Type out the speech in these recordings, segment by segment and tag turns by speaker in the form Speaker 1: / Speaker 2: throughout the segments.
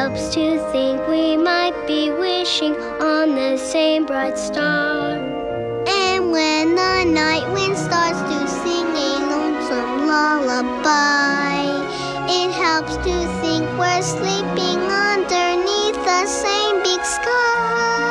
Speaker 1: helps to think we might be wishing on the same bright star.
Speaker 2: And when the night wind starts to sing a lonesome lullaby, it helps to think we're sleeping underneath the same big sky.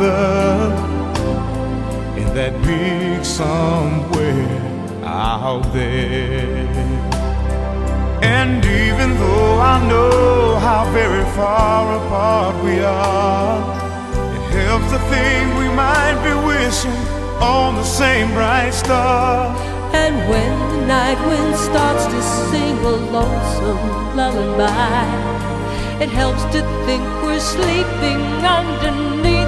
Speaker 3: Another in that big somewhere out there. And even though I know how very far apart we are, it helps to think we might be wishing on the same bright star.
Speaker 4: And when the night wind starts to sing a lonesome lullaby, it helps to think we're sleeping underneath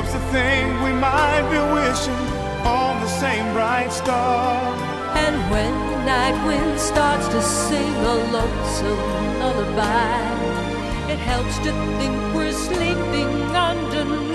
Speaker 3: helps to think we might be wishing on the same bright star.
Speaker 4: And when the night wind starts to sing a lonesome lullaby, it helps to think we're sleeping underneath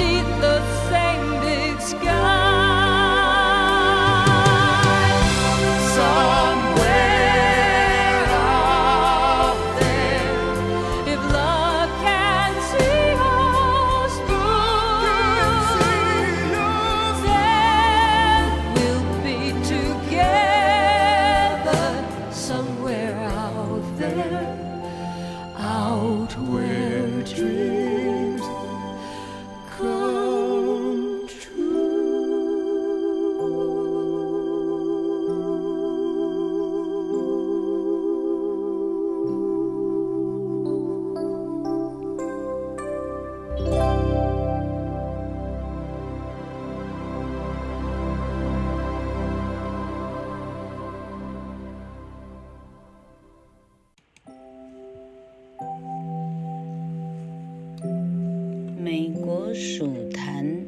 Speaker 5: 美国属坛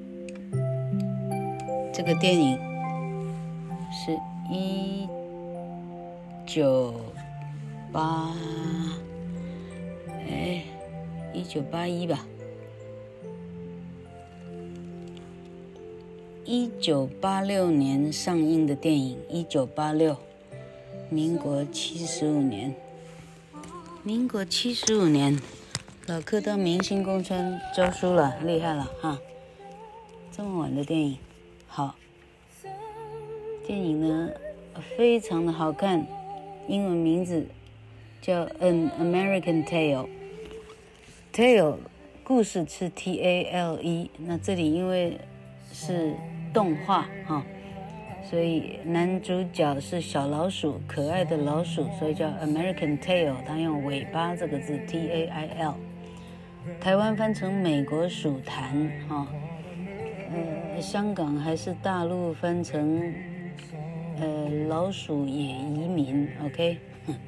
Speaker 5: 这个电影是一九八哎一九八一吧，一九八六年上映的电影，一九八六，民国七十五年，民国七十五年。老柯到明星公村教书了，厉害了哈！这么晚的电影，好，电影呢非常的好看，英文名字叫《An American Tail》，Tale 故事是 T A L E，那这里因为是动画哈，所以男主角是小老鼠，可爱的老鼠，所以叫 American Tail，他用尾巴这个字 T A I L。台湾翻成美国属坛哈，呃，香港还是大陆翻成呃老鼠也移民，OK，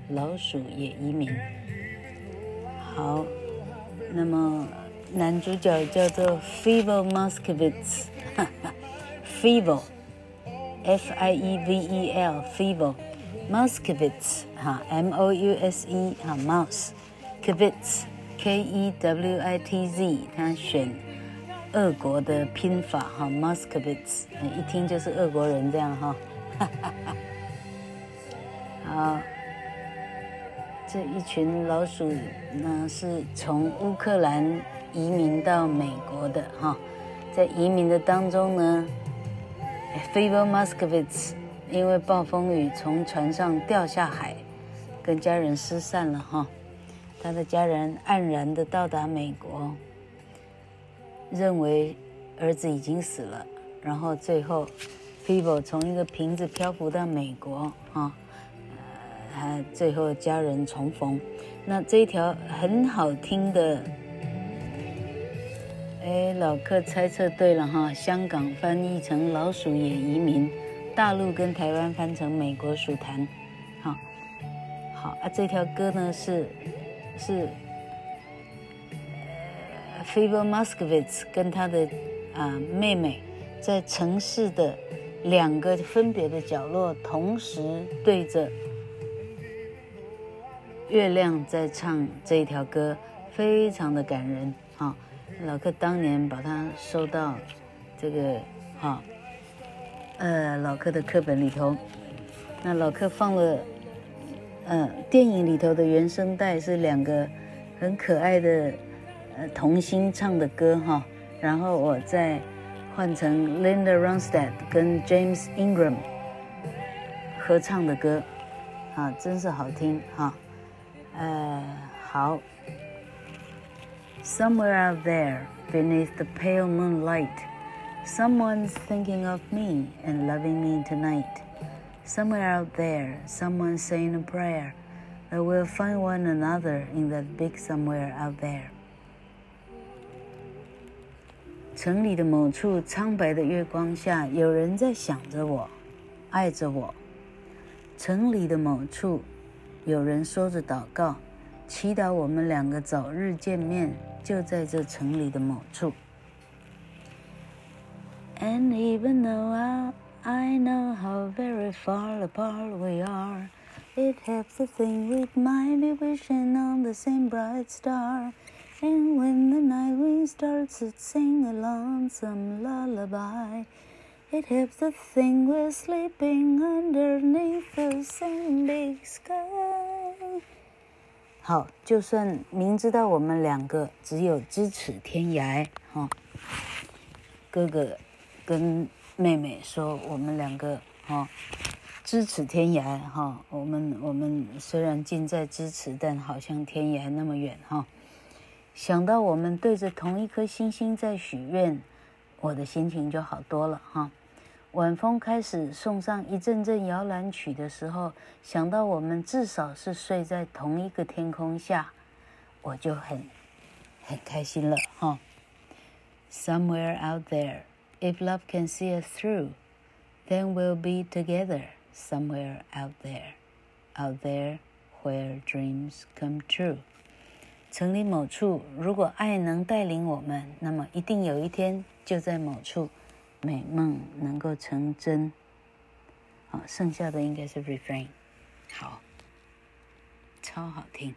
Speaker 5: 老鼠也移民。好，那么男主角叫做 Fievel Moskovitz，Fievel，F-I-E-V-E-L，Fievel，Moskowitz 哈，M-O-U-S-E 哈，Mouse，Kivitz。K E W I T Z，他选俄国的拼法哈，Moskowitz，一听就是俄国人这样哈，哈哈哈。好，这一群老鼠呢是从乌克兰移民到美国的哈，在移民的当中呢，Fievel Moskowitz 因为暴风雨从船上掉下海，跟家人失散了哈。他的家人黯然的到达美国，认为儿子已经死了，然后最后，Fievel 从一个瓶子漂浮到美国，哈，呃，最后家人重逢。那这一条很好听的，哎，老客猜测对了哈，香港翻译成老鼠也移民，大陆跟台湾翻成美国鼠谈，好，好啊，这条歌呢是。是，呃，Fievel Moskowitz 跟他的啊、妹妹，在城市的两个分别的角落，同时对着月亮在唱这一条歌，非常的感人啊、老克当年把它收到这个哈、哦，呃，老克的课本里头，那老克放了。嗯，电影里头的原声带是两个很可爱的呃童星唱的歌哈，然后我再换成 Linda Ronstadt 跟 James Ingram 合唱的歌，啊，真是好听哈。呃，好。Somewhere out there, beneath the pale moonlight, someone's thinking of me and loving me tonight. Somewhere out there, someone's saying a prayer that we'll find one another in that big somewhere out there. 城里的某处苍白的月光下，有人在想着我，爱着我。城里的某处，有人说着祷告，祈祷我们两个早日见面，就在这城里的某处。And even though I I know how very far apart we are. It helps to think we might be wishing on the same bright star. And when the night wind starts to sing a lonesome lullaby, it helps to think we're sleeping underneath the same big sky. 好，就算明知道我们两个只有咫尺天涯，哈，哥哥跟。 妹妹说：“我们两个哈，咫尺天涯哈。我们我们虽然近在咫尺，但好像天涯那么远哈。想到我们对着同一颗星星在许愿，我的心情就好多了哈。晚风开始送上一阵阵摇篮曲的时候，想到我们至少是睡在同一个天空下，我就很很开心了哈。Somewhere out there。” If love can see us through, then we'll be together somewhere out there, out there where dreams come true. 城里某处，如果爱能带领我们，那么一定有一天，就在某处，美梦能够成真。好，剩下的应该是 refrain，好，超好听。